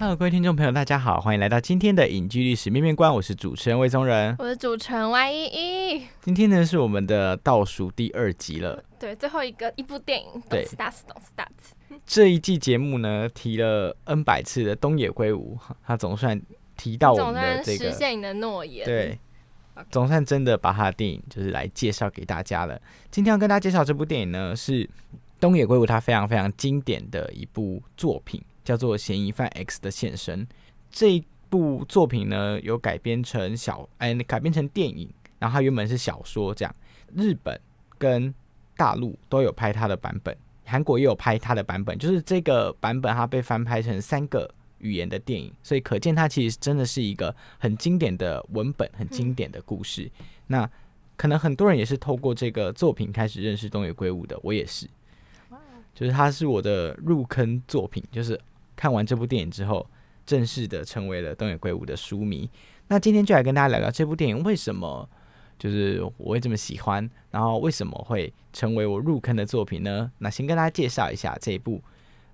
Hello，各位听众朋友，大家好，欢迎来到今天的影剧历史面面观，我是主持人魏宗仁，我是主持人 Y 一一。今天呢是我们的倒数第二集了，对，最后一个一部电影，对，大死，懂死大死。这一季节目呢提了 N 百次的东野圭吾，他总算提到我们的这个实现你的诺言，对，总算真的把他的电影就是来介绍给大家了。今天要跟大家介绍这部电影呢，是东野圭吾他非常非常经典的一部作品。叫做《嫌疑犯 X 的现身》这一部作品呢，有改编成小哎，改编成电影，然后它原本是小说，这样日本跟大陆都有拍它的版本，韩国也有拍它的版本，就是这个版本它被翻拍成三个语言的电影，所以可见它其实真的是一个很经典的文本，很经典的故事。那可能很多人也是透过这个作品开始认识东野圭吾的，我也是，就是它是我的入坑作品，就是。看完这部电影之后，正式的成为了东野圭吾的书迷。那今天就来跟大家聊聊这部电影为什么就是我会这么喜欢，然后为什么会成为我入坑的作品呢？那先跟大家介绍一下这一部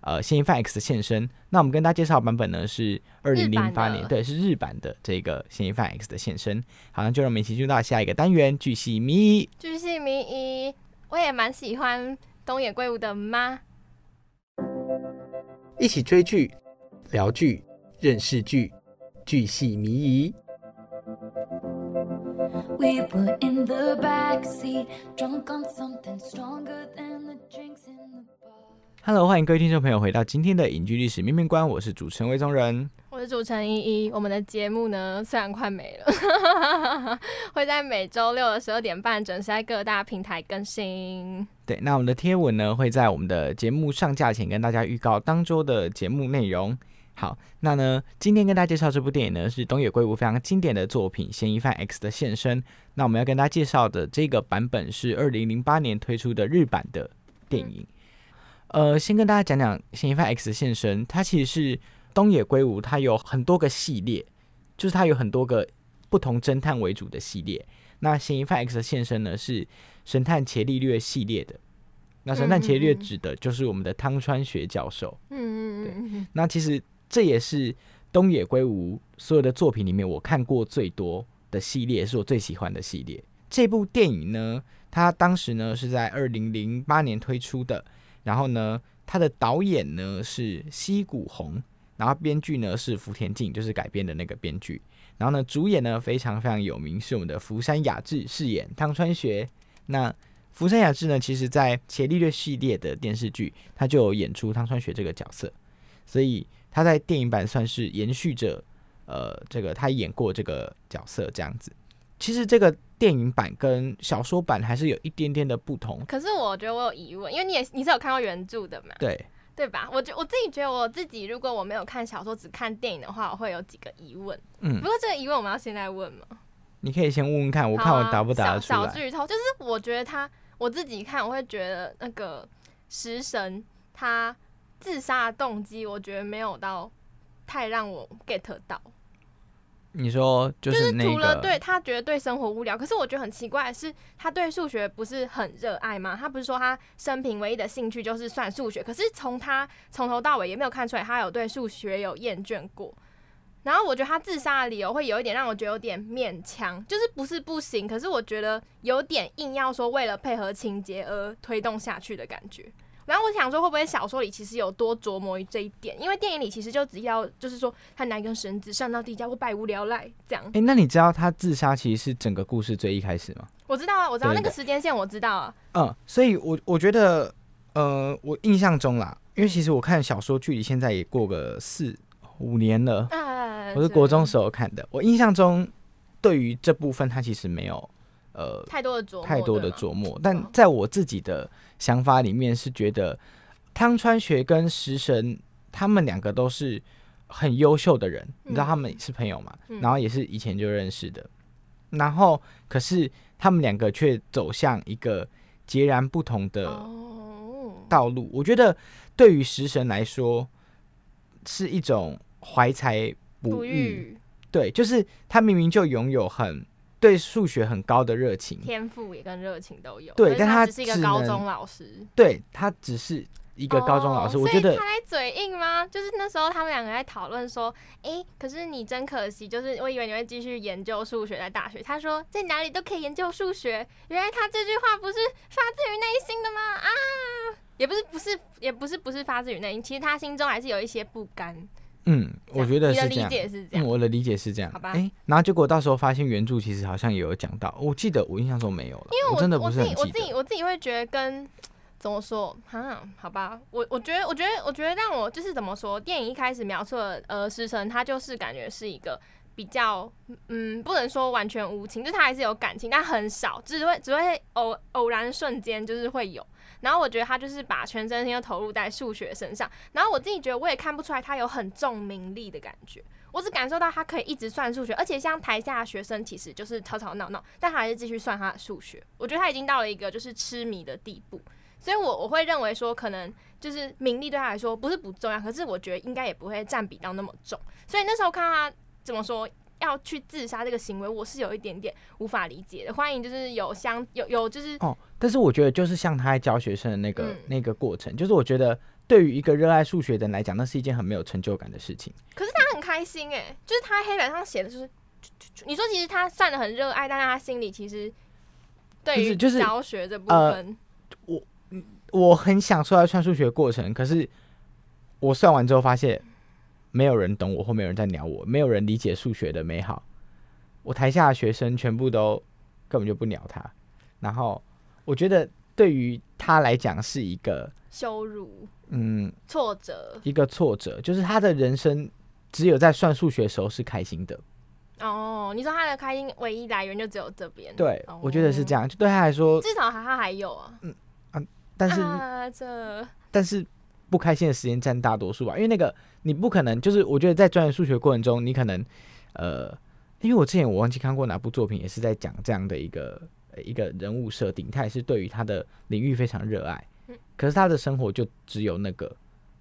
呃《嫌疑犯 X 的现身》。那我们跟大家介绍版本呢是二零零八年，对，是日版的这个《嫌疑犯 X 的现身》。好，像就让我们一起进入到下一个单元——巨细迷疑。巨细迷一，我也蛮喜欢东野圭吾的吗？一起追剧、聊剧、认识剧，剧系迷疑。Hello，欢迎各位听众朋友回到今天的影剧历史面面观，我是主持人魏宗仁。我是主持人依依，我们的节目呢虽然快没了，会在每周六的十二点半准时在各大平台更新。对，那我们的贴文呢会在我们的节目上架前跟大家预告当周的节目内容。好，那呢今天跟大家介绍这部电影呢是东野圭吾非常经典的作品《嫌疑犯 X 的现身》。那我们要跟大家介绍的这个版本是二零零八年推出的日版的电影。呃，先跟大家讲讲《嫌疑犯 X 的现身》，它其实是。东野圭吾他有很多个系列，就是他有很多个不同侦探为主的系列。那嫌疑犯 X 的现身呢是神探伽利略系列的。那神探伽利略指的就是我们的汤川学教授。嗯嗯嗯。对。那其实这也是东野圭吾所有的作品里面我看过最多的系列，是我最喜欢的系列。这部电影呢，它当时呢是在二零零八年推出的。然后呢，它的导演呢是西谷宏。然后编剧呢是福田静，就是改编的那个编剧。然后呢，主演呢非常非常有名，是我们的福山雅治饰演汤川学。那福山雅治呢，其实在伽利略系列的电视剧，他就有演出汤川学这个角色，所以他在电影版算是延续着呃这个他演过这个角色这样子。其实这个电影版跟小说版还是有一点点的不同。可是我觉得我有疑问，因为你也你是有看过原著的嘛？对。对吧？我觉我自己觉得我自己，如果我没有看小说，只看电影的话，我会有几个疑问。嗯，不过这个疑问我们要现在问吗？你可以先问问看，我看我答不答得出来。小剧透就是，我觉得他我自己看，我会觉得那个食神他自杀的动机，我觉得没有到太让我 get 到。你说就是除了对他觉得对生活无聊，可是我觉得很奇怪的是，他对数学不是很热爱吗？他不是说他生平唯一的兴趣就是算数学，可是从他从头到尾也没有看出来他有对数学有厌倦过。然后我觉得他自杀的理由会有一点让我觉得有点勉强，就是不是不行，可是我觉得有点硬要说为了配合情节而推动下去的感觉。然后我想说，会不会小说里其实有多琢磨于这一点？因为电影里其实就只要就是说，他拿一根绳子上到地下，或百无聊赖这样。哎、那你知道他自杀其实是整个故事最一开始吗？我知道啊，我知道对那个时间线，我知道啊。嗯，所以我我觉得，呃，我印象中啦，因为其实我看小说距离现在也过个四五年了，啊，我是国中时候看的。我印象中，对于这部分，他其实没有呃太多的琢磨，太多的琢磨，但哦在我自己的想法里面是觉得汤川学跟食神他们两个都是很优秀的人，你知道嗯他们是朋友嘛，嗯然后也是以前就认识的，然后可是他们两个却走向一个截然不同的哦，道路。我觉得对于食神来说是一种怀才不不遇，对，就是他明明就拥有很对数学很高的热情，天赋也跟热情都有，对但他他只是一个高中老师。对他只是一个高中老师，哦我觉得他在嘴硬吗？就是那时候他们两个在讨论说，诶，可是你真可惜，就是我以为你会继续研究数学在大学。他说在哪里都可以研究数学，原来他这句话不是发自于内心的吗？啊，也不是不是也不是不是发自于内心，其实他心中还是有一些不甘。嗯，我觉得是这样。嗯，解是这样。我的理解是这样。好吧诶然后结果到时候发现原著其实好像也有讲到，我记得我印象中没有了，因为我真的不我自是很记得。己我自己我自己会觉得跟怎么说哈，好吧，我我觉得我觉得我觉得让我就是怎么说，电影一开始描述的呃石神，他就是感觉是一个比较嗯，不能说完全无情，就是他还是有感情，但很少，只会只会偶偶然瞬间就是会有。然后我觉得他就是把全身心都投入在数学身上，然后我自己觉得我也看不出来他有很重名利的感觉，我只感受到他可以一直算数学，而且像台下的学生其实就是吵吵闹闹，但他还是继续算他的数学。我觉得他已经到了一个就是痴迷的地步，所以我我会认为说，可能就是名利对他来说不是不重要，可是我觉得应该也不会占比到那么重。所以那时候看他怎么说要去自杀这个行为，我是有一点点无法理解的。欢迎就是有相有有就是哦，但是我觉得就是像他在教学生的那个、嗯那个过程，就是我觉得对于一个热爱数学的人来讲，那是一件很没有成就感的事情。可是他很开心哎、就是他黑板上写的就是，你说其实他算的很热爱，但是他心里其实对于就是就是教学这部呃分，我很享受在算数学的过程，可是我算完之后发现，没有人懂我，或没有人在鸟我，没有人理解数学的美好。我台下的学生全部都根本就不鸟他，然后我觉得对于他来讲是一个羞辱、嗯挫折一个挫折，就是他的人生只有在算数学的时候是开心的。哦。你说他的开心唯一来源就只有这边，对，哦我觉得是这样。就对他来说，至少他他还有啊，但是、啊这但是不开心的时间占大多数吧，因为那个你不可能，就是我觉得在钻研数学过程中，你可能呃，因为我之前我忘记看过哪部作品，也是在讲这样的一个呃一个人物设定，他也是对于他的领域非常热爱嗯，可是他的生活就只有那个，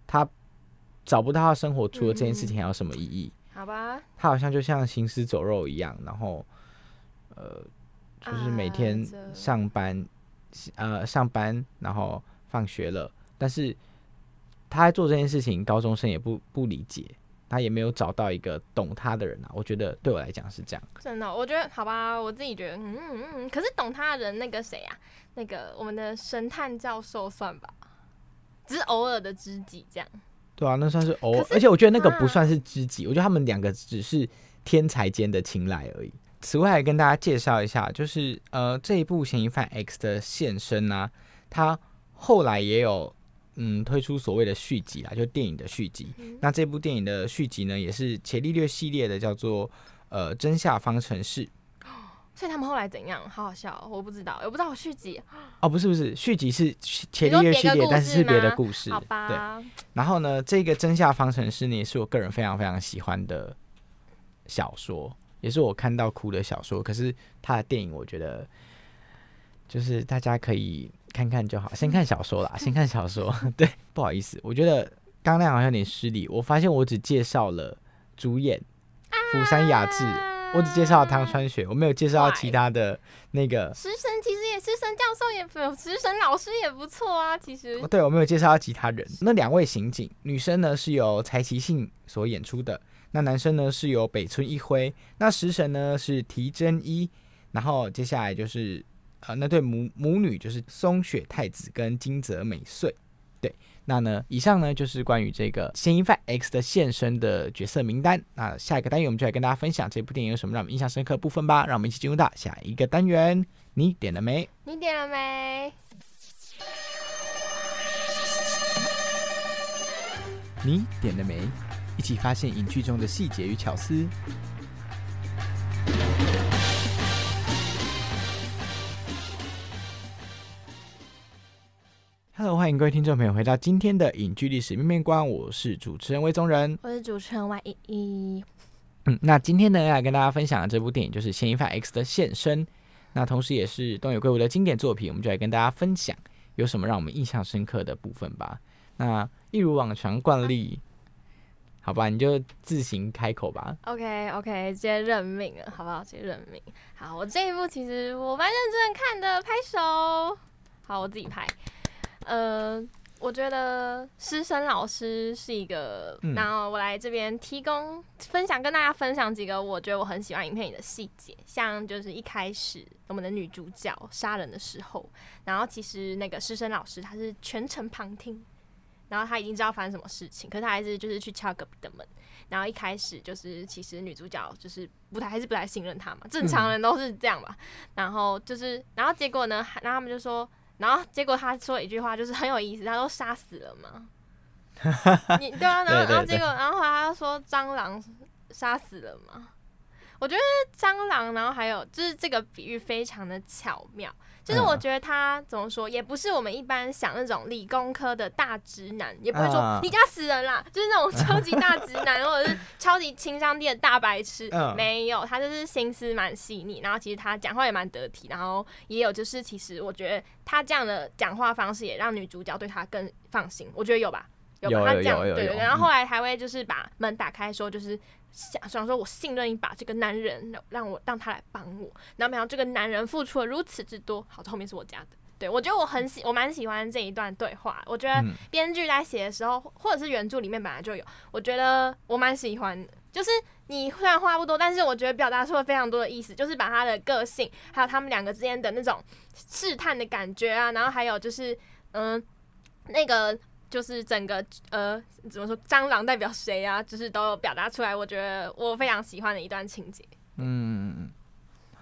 他找不到他生活除了这件事情还有什么意义，好吧，他好像就像行尸走肉一样，然后呃，就是每天上班，呃，上班，然后放学了，但是他在做这件事情，高中生也不不理解，他也没有找到一个懂他的人啊。我觉得对我来讲是这样。真的，我觉得好吧，我自己觉得，嗯嗯嗯，可是懂他的人那个谁啊，那个我们的神探教授算吧，只是偶尔的知己这样。对啊，那算是偶而且我觉得那个不啊算是知己，我觉得他们两个只是天才间的青睐而已。此外，还跟大家介绍一下，就是呃这一部《嫌疑犯 X》的现身啊，他后来也有嗯推出所谓的续集啊，就电影的续集。嗯那这部电影的续集呢，也是伽利略系列的，叫做呃真相方程式。所以他们后来怎样？好好笑哦、我不知道，我不知道续集，哦，不是不是，续集是伽利略系列，但是是别的故事。好吧对，然后呢，这个真相方程式呢，也是我个人非常非常喜欢的小说，也是我看到哭的小说。可是它的电影，我觉得就是大家可以看看就好，先看小说啦，先看小说。对，不好意思，我觉得刚刚那好像有点失礼。我发现我只介绍了主演釜山雅治，我只介绍了汤川雪，我没有介绍到其他的那个。食神其实也，食神教授也不，食神老师也不错啊。其实哦对，我没有介绍到其他人。那两位刑警，女生呢是由柴崎幸所演出的，那男生呢是由北村一辉，那食神呢是提真一，然后接下来就是呃那对母母女就是松雪太子跟金泽美穗。对那呢，以上呢就是关于这个嫌疑犯 X 的现身的角色名单。那下一个单元我们就来跟大家分享这部电影有什么让我们印象深刻的部分吧。让我们一起进入到下一个单元。你点了没？你点了没？你点了没？一起发现影剧中的细节与巧思。Hello，欢迎各位听众朋友回到今天的影剧历史面面观，我是主持人魏宗仁。我是主持人 Y 依依。嗯，那今天呢要来跟大家分享的这部电影就是《嫌疑犯 X 的现身》，那同时也是东野圭吾的经典作品，我们就来跟大家分享有什么让我们印象深刻的部分吧。那一如往常惯例，好吧，你就自行开口吧。OK OK，直接认命了，好不好？直接认命。好，我这一部其实我蛮认真看的，拍手。好，我自己拍。呃，我觉得师生老师是一个，嗯然后我来这边提供分享，跟大家分享几个我觉得我很喜欢影片里的细节，像就是一开始我们的女主角杀人的时候，然后其实那个师生老师他是全程旁听。然后他已经知道发生什么事情，可是他还是就是去敲隔壁的门。然后一开始就是其实女主角就是不太还是不太信任他嘛，正常人都是这样吧。然后就是，然后结果呢，然后他们就说，然后结果他说一句话就是很有意思，他说杀死了吗？你对啊，然后然后结果然后他就说蟑螂杀死了吗？我觉得蟑螂，然后还有就是这个比喻非常的巧妙，就是我嗯。觉得他怎么说，也不是我们一般想那种理工科的大直男，也不会说啊你家死人啦，就是那种超级大直男，或者是 超级情商低的大白痴，嗯。没有，他就是心思蛮细腻，然后其实他讲话也蛮得体，然后也有就是其实我觉得他这样的讲话方式也让女主角对他更放心，我觉得有吧。有吧，他这样对对对，然后嗯。后来还会就是把门打开，说就是想想说我信任一，把这个男人让让我让他来帮我，然后没想到这个男人付出了如此之多，好，后面是我加的。对，我觉得我很喜，我蛮喜欢这一段对话。我觉得嗯编剧在写的时候，或者是原著里面本来就有，我觉得我蛮喜欢。就是你虽然话不多，但是我觉得表达出了非常多的意思，就是把他的个性，还有他们两个之间的那种试探的感觉啊，然后还有就是嗯，那个就是整个呃怎么说，蟑螂代表谁啊，就是都有表达出来。我觉得我非常喜欢的一段情节。嗯，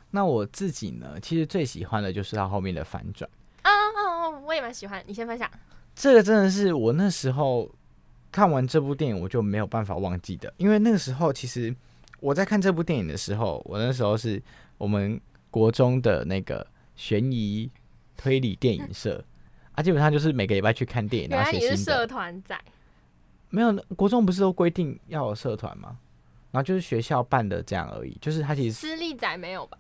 那我自己呢，其实最喜欢的就是它后面的反转。啊我也蛮喜欢。你先分享。这个真的是我那时候看完这部电影我就没有办法忘记的，因为那个时候其实我在看这部电影的时候，我那时候是我们国中的那个悬疑推理电影社啊，基本上就是每个礼拜去看电影，原然后来你是社。团仔，没有，国中不是都规定要有社团吗？然后就是学校办的这样而已，就是他其实私立仔没有吧？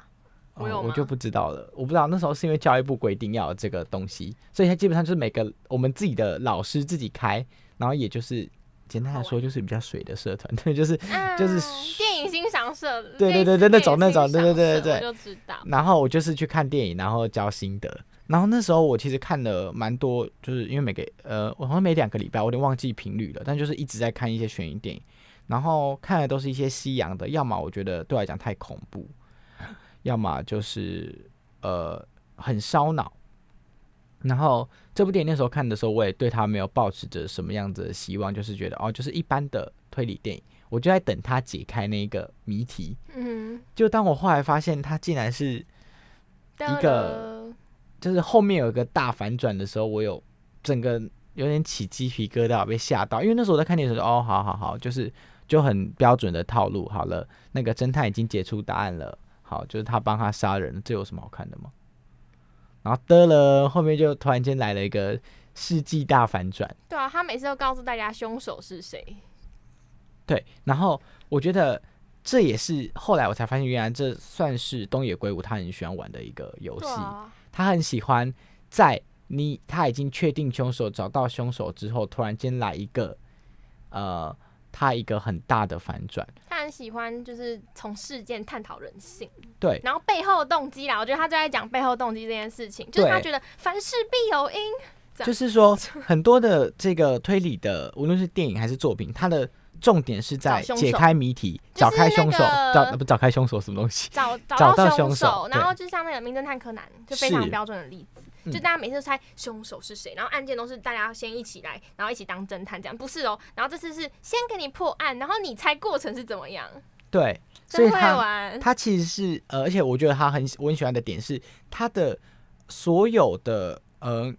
我哦有吗我就不知道了，我不知道那时候是因为教育部规定要有这个东西，所以他基本上就是每个我们自己的老师自己开，然后也就是简单来说就是比较水的社团，对，就是嗯，就是电影欣赏社，对对对对那种那种对对对对对我就知道。然后我就是去看电影，然后教心得。然后那时候我其实看了蛮多，就是因为每个呃，我好像每两个礼拜，我有点忘记频率了，但就是一直在看一些悬疑电影。然后看的都是一些西洋的，要么我觉得对我来讲太恐怖，要么就是呃很烧脑。然后这部电影那时候看的时候，我也对他没有抱持着什么样子的希望，就是觉得哦，就是一般的推理电影，我就在等他解开那个谜题。嗯，就当我后来发现他竟然是一个就是后面有一个大反转的时候，我有整个有点起鸡皮疙瘩，被吓到。因为那时候我在看电视的时候，哦，好好好，就是就很标准的套路。好了，那个侦探已经解出答案了，好，就是他帮他杀人，这有什么好看的吗？然后得了，后面就突然间来了一个世纪大反转。对啊，他每次都告诉大家凶手是谁。对，然后我觉得这也是后来我才发现，原来这算是东野圭吾他很喜欢玩的一个游戏。啊，他很喜欢在你他已经确定凶手、找到凶手之后，突然间来一个呃，他一个很大的反转。他很喜欢就是从事件探讨人性，对，然后背后的动机啦。我觉得他就在讲背后动机这件事情，就是他觉得凡事必有因。就是说很多的这个推理的，无论是电影还是作品，它的重点是在解开谜题、找开凶手、找呃不找开凶手什么东西？找 找找到凶凶手然后就像那个名侦探柯南，就非常是标准的例子。嗯就大家每次都猜凶手是谁，然后案件都是大家先一起来，然后一起当侦探这样，不是哦。然后这次是先给你破案，然后你猜过程是怎么样，对，所以他玩。他其实是呃，而且我觉得他很我很喜欢的点是他的所有的呃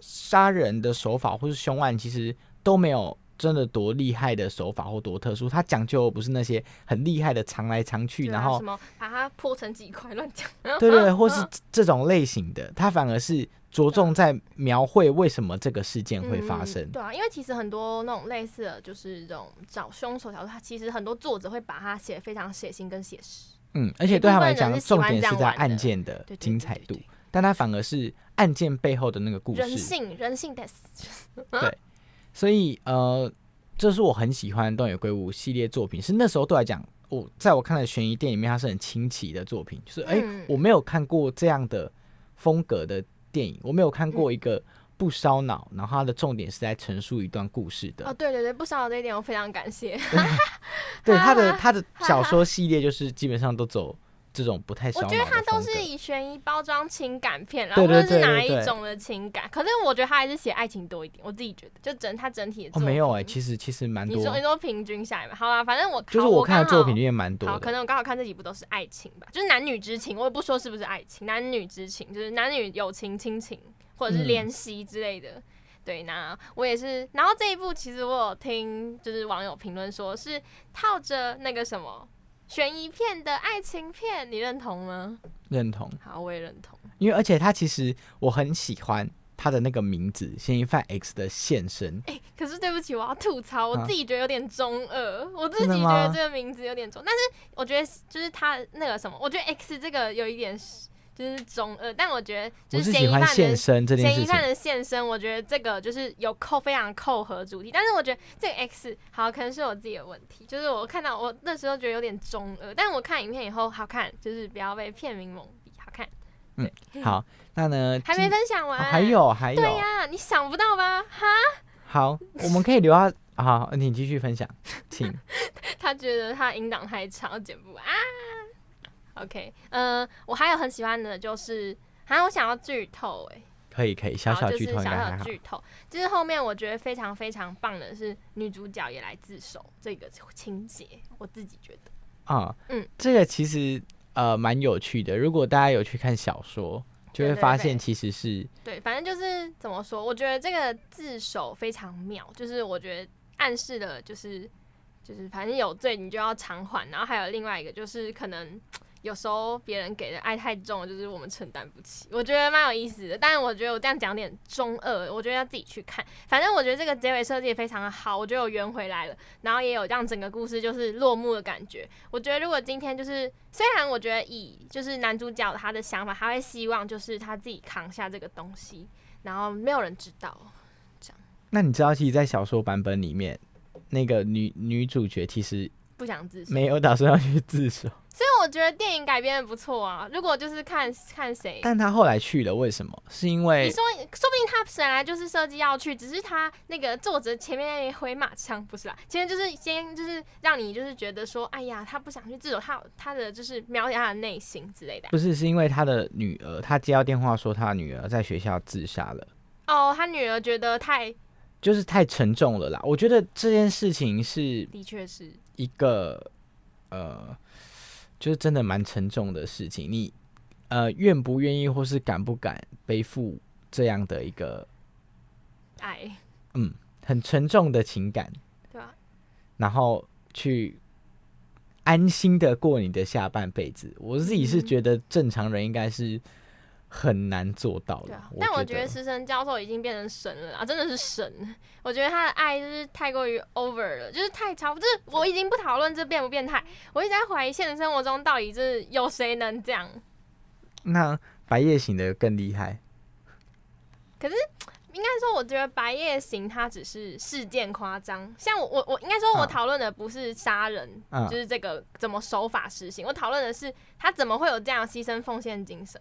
杀人的手法或是凶案，其实都没有真的多厉害的手法或多特殊，他讲究不是那些很厉害的藏来藏去，然后什么把它破成几块乱讲，对对对，或是这种类型的，他反而是着重在描绘为什么这个事件会发生嗯。对啊，因为其实很多那种类似的，就是这种找凶手小说，它其实很多作者会把它写得非常血腥跟写实。嗯，而且对他们来讲，重点是在案件的对对精彩度对对对，但他反而是案件背后的那个故事人。性，人性 test。所以呃，这是我很喜欢东野圭吾系列作品，是那时候对我来讲，我在我看的悬疑电影里面，它是很清奇的作品，就是哎、嗯我没有看过这样的风格的电影，我没有看嗯过一个不烧脑，然后它的重点是在陈述一段故事的。哦，对对对，不烧脑这一点我非常感谢。对他的 他的小说系列，就是基本上都走这种不太烧我觉得它都是以悬疑包装情感片啦，对对或者是哪一种的情感。可是我觉得他还是写爱情多一点，我自己觉得，就整他整体的哦，作没有哎、品其实其实蛮多你说，你说平均下来嘛，好啦，反正我就是我我看的作品里面蛮多好，可。能我刚好看这几部都是爱情吧，就是男女之情，我也不说是不是爱情，男女之情就是男女友情、亲情或者是嗯怜惜之类的。对，那我也是。然后这一部其实我有听，就是网友评论说是套着那个什么悬疑片的爱情片，你认同吗？认同，好，我也认同。因为而且他其实我很喜欢他的那个名字“嫌疑犯 X” 的现身。哎、可是对不起，我要吐槽，我啊自己觉得有点中二，我自己觉得这个名字有点中，但是我觉得就是他那个什么，我觉得 X 这个有一点是就是中二，但我觉得就是是喜欢现嫌疑犯的身这件事情，嫌疑犯的现身，我觉得这个就是有扣非常扣合主题，但是我觉得这个 X 好可能是我自己的问题，就是我看到我那时候觉得有点中二，但我看影片以后好看，就是不要被片名蒙蔽，好看。嗯好，那呢？还没分享完，哦还有还有对，呀、你想不到吧？哈，好，我们可以留到好，你继续分享，请。他觉得他音档太长，剪不完啊。OK，嗯、我还有很喜欢的就是，还有我想要剧透哎、可以可以，小小剧透小。小剧透，就是后面我觉得非常非常棒的是女主角也来自首这个情节，我自己觉得，啊，嗯，这个其实呃蛮有趣的。如果大家有去看小说，就会发现其实是对，反正就是怎么说，我觉得这个自首非常妙，就是我觉得暗示的就是就是反正有罪你就要偿还，然后还有另外一个就是可能。有时候别人给的爱太重了，就是我们承担不起，我觉得蛮有意思的。但是我觉得我这样讲点中二，我觉得要自己去看。反正我觉得这个结尾设计也非常的好，我觉得我圆回来了，然后也有让整个故事就是落幕的感觉。我觉得如果今天就是，虽然我觉得以就是男主角他的想法，他会希望就是他自己扛下这个东西，然后没有人知道这样。那你知道，其实，在小说版本里面，那个女女主角其实不想自首，没有打算要去自首，我觉得电影改编的不错啊。如果就是看看谁，但他后来去了，为什么？是因为你说说不定他本来就是设计要去，只是他那个作者前面那回马枪不是啦，前面就是先就是让你就是觉得说，哎呀，他不想去自首，他他的就是描写他的内心之类的。不是是因为他的女儿，他接到电话说他的女儿在学校自杀了。哦，他女儿觉得太就是太沉重了啦，我觉得这件事情是的确是，一个呃，就是真的蛮沉重的事情。你呃愿不愿意，或是敢不敢背负这样的一个爱，嗯很沉重的情感，对啊、然后去安心的过你的下半辈子？我自己是嗯觉得正常人应该是很难做到的。但我觉觉得师生教授已经变成神了啊，真的是神。我觉得他的爱就是太过于 over 了，就是太超，就是我已经不讨论这变不变态，我一直在怀疑现实生活中到底是有谁能这样。那白夜行的更厉害。可是应该说，我觉得白夜行它只是事件夸张，像我我我应该说，我嗯讨论的不是杀人，嗯就是这个怎么守法实行，我讨论的是他怎么会有这样牺牲奉献精神。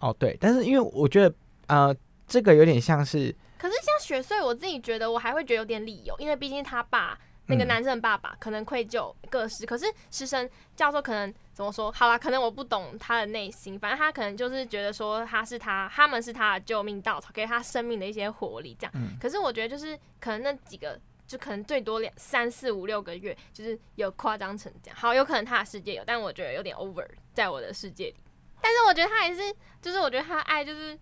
哦，对，但是因为我觉得呃，这个有点像是可是像雪穗，我自己觉得我还会觉得有点理由，因为毕竟他爸那个嗯男生的爸爸可能愧疚各式，可是师生教授可能怎么说？好啦，可能我不懂他的内心，反正他可能就是觉得说他是他，他们是他的救命稻草，给他生命的一些活力这样。嗯可是我觉得就是可能那几个。就可能最多两三四五六个月，就是有夸张成这样。好，有可能他的世界有，但我觉得有点 over 在我的世界里。但是我觉得他还是，就是我觉得他的爱就是，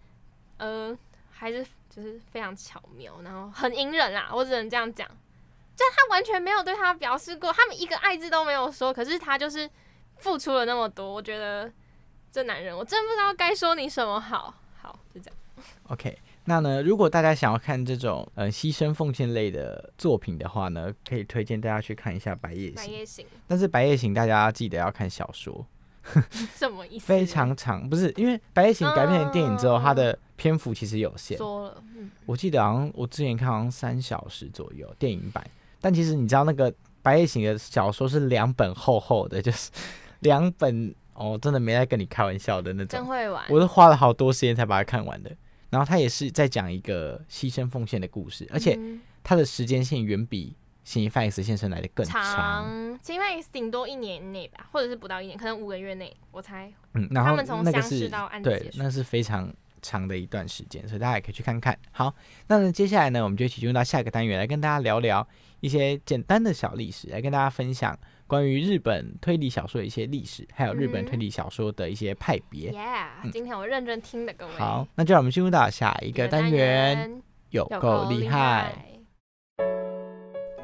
呃，还是就是非常巧妙，然后很隐忍啦，我只能这样讲。就他完全没有对他表示过，他们一个爱字都没有说，可是他就是付出了那么多。我觉得这男人，我真不知道该说你什么好。好，就这样。OK，那呢，如果大家想要看这种呃牺牲奉献类的作品的话呢，可以推荐大家去看一下《白夜行》。白夜行但是《白夜行》大家记得要看小说，什么意思？非常长，不是因为《白夜行》改编成电影之后，嗯它的篇幅其实有限。说了，嗯，我记得好像我之前看好像三小时左右电影版，但其实你知道那个《白夜行》的小说是两本厚厚的，就是两本哦，真的没在跟你开玩笑的那种。真会玩。我都花了好多时间才把它看完的。然后他也是在讲一个牺牲奉献的故事，而且嗯它的时间线远比《嫌疑犯 X 现身》来的更长。长，因为顶多一年内吧，或者是不到一年，可能五个月内，我猜。嗯，然后他们从那个是相识到案子对结，束那是非常长的一段时间，所以大家也可以去看看。好，那呢接下来呢，我们就一起进入到下一个单元，来跟大家聊聊一些简单的小历史，来跟大家分享关于日本推理小说的一些历史，还有日本推理小说的一些派别。Yeah，今天我认真听的各位。好，那就让我们进入到下一一个单元，有有够厉害。。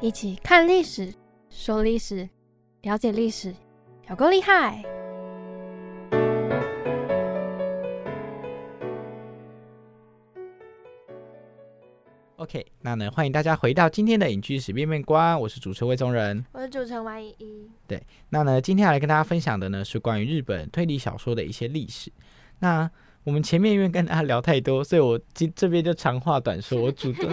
一起看历史，说历史，了解历史，有够厉害！OK，那呢，欢迎大家回到今天的影剧史面面观，我是主持人魏宗仁。我是主持人 Y 一，那呢，今天要来跟大家分享的呢是关于日本推理小说的一些历史。那我们前面因为跟大家聊太多，所以我今这边就长话短说，我主动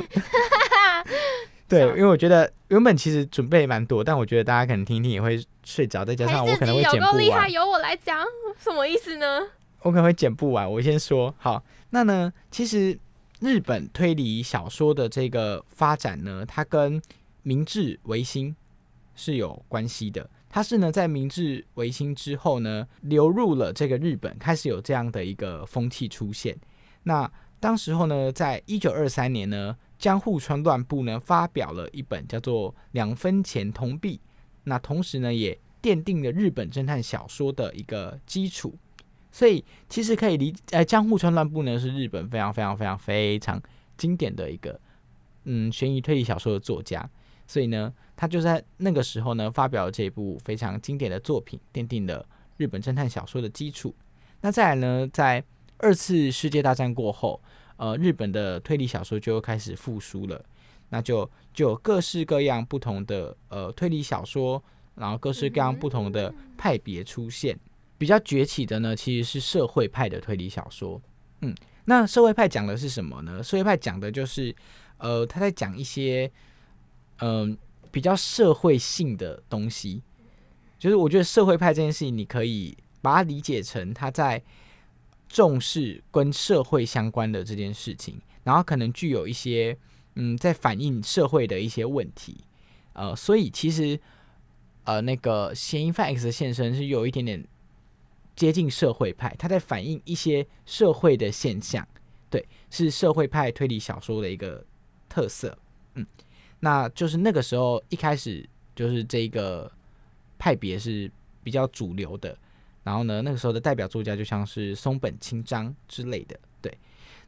对，因为我觉得原本其实准备蛮多，但我觉得大家可能听一听也会睡着，再加上我可能会有剪不够厉害，完，由我来讲，什么意思呢？我可能会剪不完。我先说好，那呢，其实日本推理小说的这个发展呢，它跟明治维新是有关系的。它是呢，在明治维新之后呢，流入了这个日本，开始有这样的一个风气出现。那当时候呢，在一九二三年呢，江户川乱步呢发表了一本叫做《两分钱铜币》，那同时呢，也奠定了日本侦探小说的一个基础。所以其实可以理，呃，江户川乱步呢是日本非常非常非常非常经典的一个嗯悬疑推理小说的作家，所以呢，他就在那个时候呢发表了这部非常经典的作品，奠定了日本侦探小说的基础。那再来呢，在二次世界大战过后，呃，日本的推理小说就开始复苏了，那就就有各式各样不同的呃推理小说，然后各式各样不同的派别出现。比较崛起的呢，其实是社会派的推理小说。嗯，那社会派讲的是什么呢？社会派讲的就是，呃，他在讲一些，嗯、比较社会性的东西。就是我觉得社会派这件事情，你可以把它理解成他在重视跟社会相关的这件事情，然后可能具有一些，嗯，在反映社会的一些问题。呃，所以其实，呃，那个嫌疑犯 X 的现身是有一点点接近社会派，他在反映一些社会的现象，对，是社会派推理小说的一个特色。嗯，那就是那个时候一开始就是这个派别是比较主流的，然后呢，那个时候的代表作家就像是松本清张之类的，对，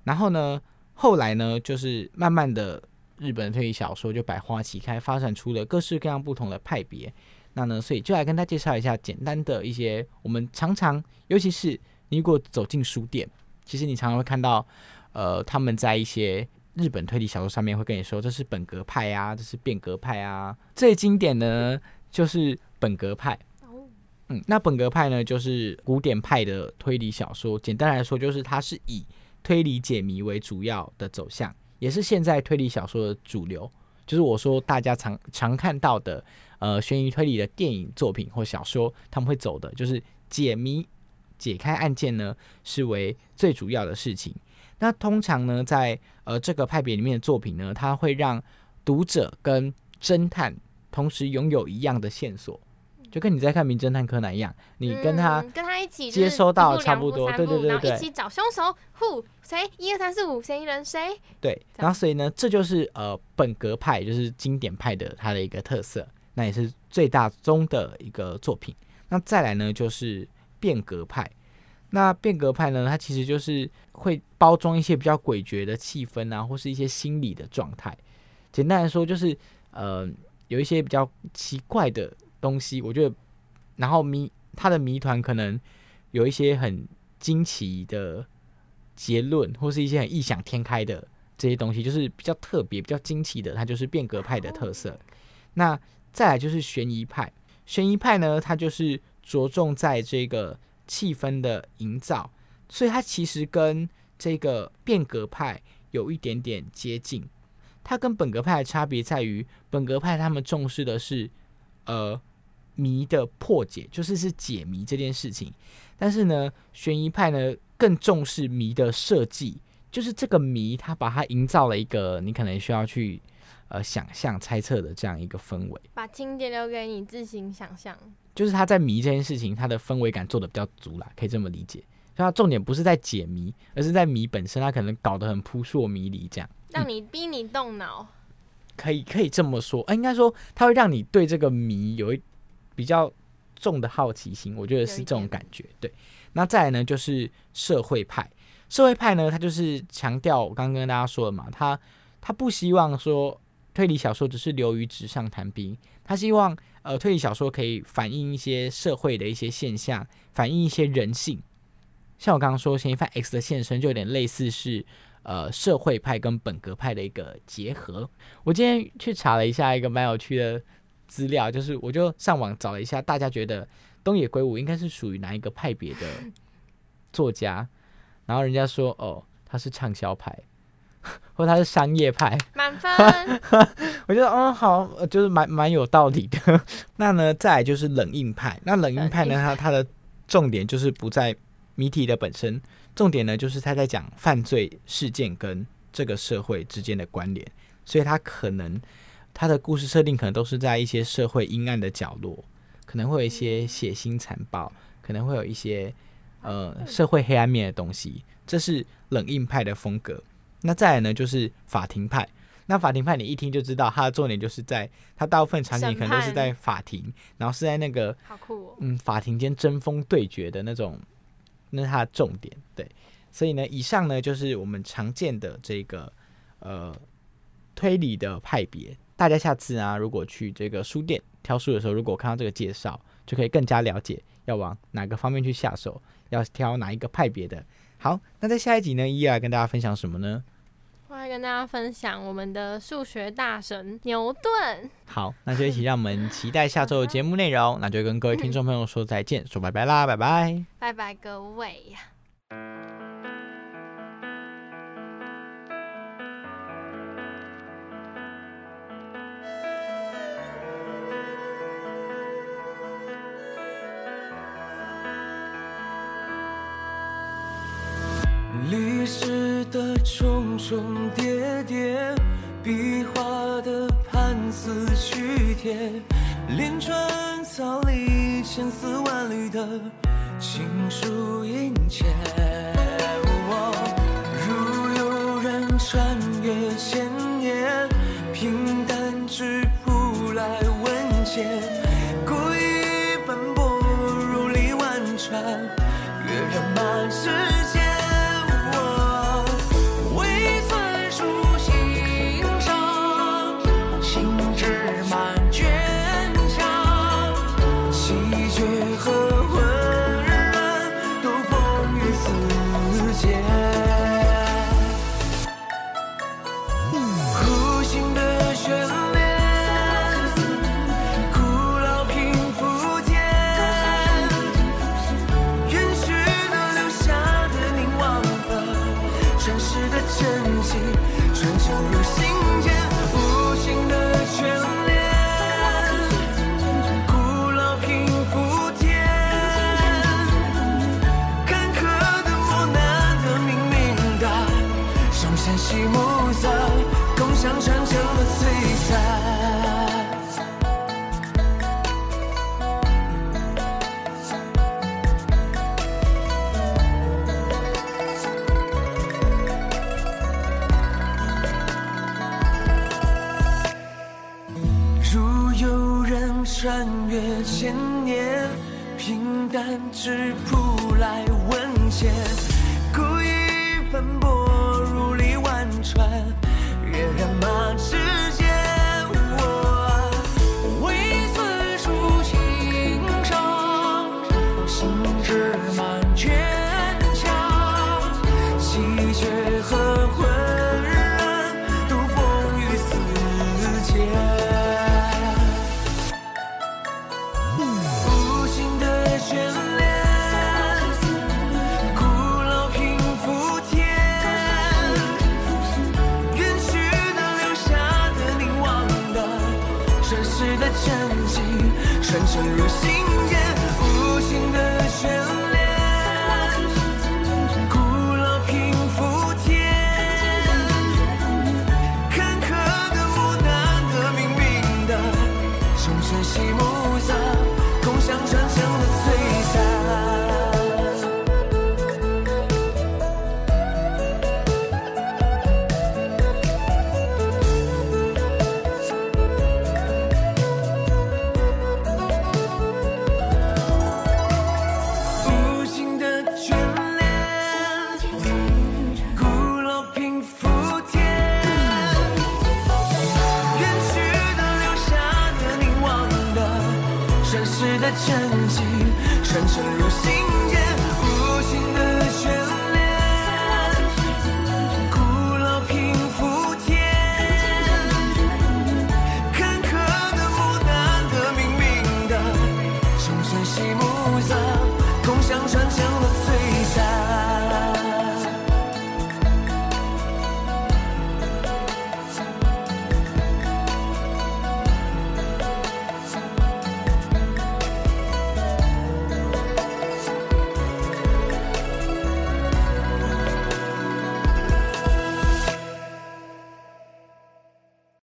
然后呢，后来呢，就是慢慢的日本推理小说就百花齐开，发展出了各式各样不同的派别。那呢，所以就来跟大家介绍一下简单的一些我们常常，尤其是你如果走进书店，其实你常常会看到，呃，他们在一些日本推理小说上面会跟你说，这是本格派啊，这是变革派啊。最经典的呢就是本格派。嗯，那本格派呢，就是古典派的推理小说。简单来说，就是它是以推理解谜为主要的走向，也是现在推理小说的主流。就是我说大家常常看到的，呃，悬疑推理的电影作品或小说，他们会走的就是解谜、解开案件呢，是为最主要的事情。那通常呢，在呃这个派别里面的作品呢，它会让读者跟侦探同时拥有一样的线索，就跟你在看《名侦探柯南》一样，你跟他嗯跟他一起接收到差不多对对对对一起找凶手，，who 谁一二三四五嫌疑人谁？对，然后所以呢，这就是呃本格派，就是经典派的它的一个特色，那也是最大宗的一个作品。那再来呢，就是变革派。那变革派呢，它其实就是会包装一些比较诡谲的气氛啊，或是一些心理的状态。简单来说，就是呃有一些比较奇怪的东西，我觉得，然后谜他的谜团可能有一些很惊奇的结论，或是一些很异想天开的这些东西，就是比较特别、比较惊奇的，它就是变革派的特色。那再来就是悬疑派，悬疑派呢，它就是着重在这个气氛的营造，所以它其实跟这个变革派有一点点接近。它跟本格派的差别在于，本格派他们重视的是呃谜的破解，就是是解谜这件事情。但是呢，悬疑派呢更重视谜的设计，就是这个谜，它把它营造了一个你可能需要去呃想象、猜测的这样一个氛围。把情节留给你自行想象。就是他在谜这件事情，它的氛围感做的比较足啦，可以这么理解。所以它重点不是在解谜，而是在谜本身，它可能搞得很扑朔迷离，这样让你逼你动脑，可以可以这么说。呃应该说它会让你对这个谜有一比较重的好奇心，我觉得是这种感觉。对，那再来呢，就是社会派。社会派呢，他就是强调我刚刚跟大家说的嘛，他他不希望说推理小说只是流于纸上谈兵，他希望呃推理小说可以反映一些社会的一些现象，反映一些人性。像我刚刚说，嫌疑犯 X 的现身就有点类似是呃社会派跟本格派的一个结合。我今天去查了一下一个蛮有趣的资料，就是我就上网找了一下，大家觉得东野圭吾应该是属于哪一个派别的作家？然后人家说哦，他是畅销派，或他是商业派。满分。我觉得嗯好，呃就是蛮蛮有道理的。那呢，再来就是冷硬派。那冷硬派呢，它它的重点就是不在谜题的本身，重点呢就是他在讲犯罪事件跟这个社会之间的关联，所以他可能他的故事设定可能都是在一些社会阴暗的角落，可能会有一些血腥残暴，可能会有一些呃社会黑暗面的东西，这是冷硬派的风格。那再来呢，就是法庭派。那法庭派你一听就知道，它的重点就是在它大部分场景可能都是在法庭，然后是在那个好酷哦！嗯法庭间针锋对决的那种，那是它的重点。对，所以呢，以上呢就是我们常见的这个呃推理的派别。大家下次啊，如果去这个书店挑书的时候，如果看到这个介绍，就可以更加了解要往哪个方面去下手，要挑哪一个派别的。好，那在下一集呢，依来跟大家分享什么呢？我来跟大家分享我们的数学大神牛顿。好，那就一起让我们期待下周的节目内容。那就跟各位听众朋友说再见，说拜拜啦，拜拜。拜拜各位。历重叠叠，笔画的盘丝曲帖，连川草里千丝万缕的情书殷切。如有人穿越千年，平淡之朴来文笺，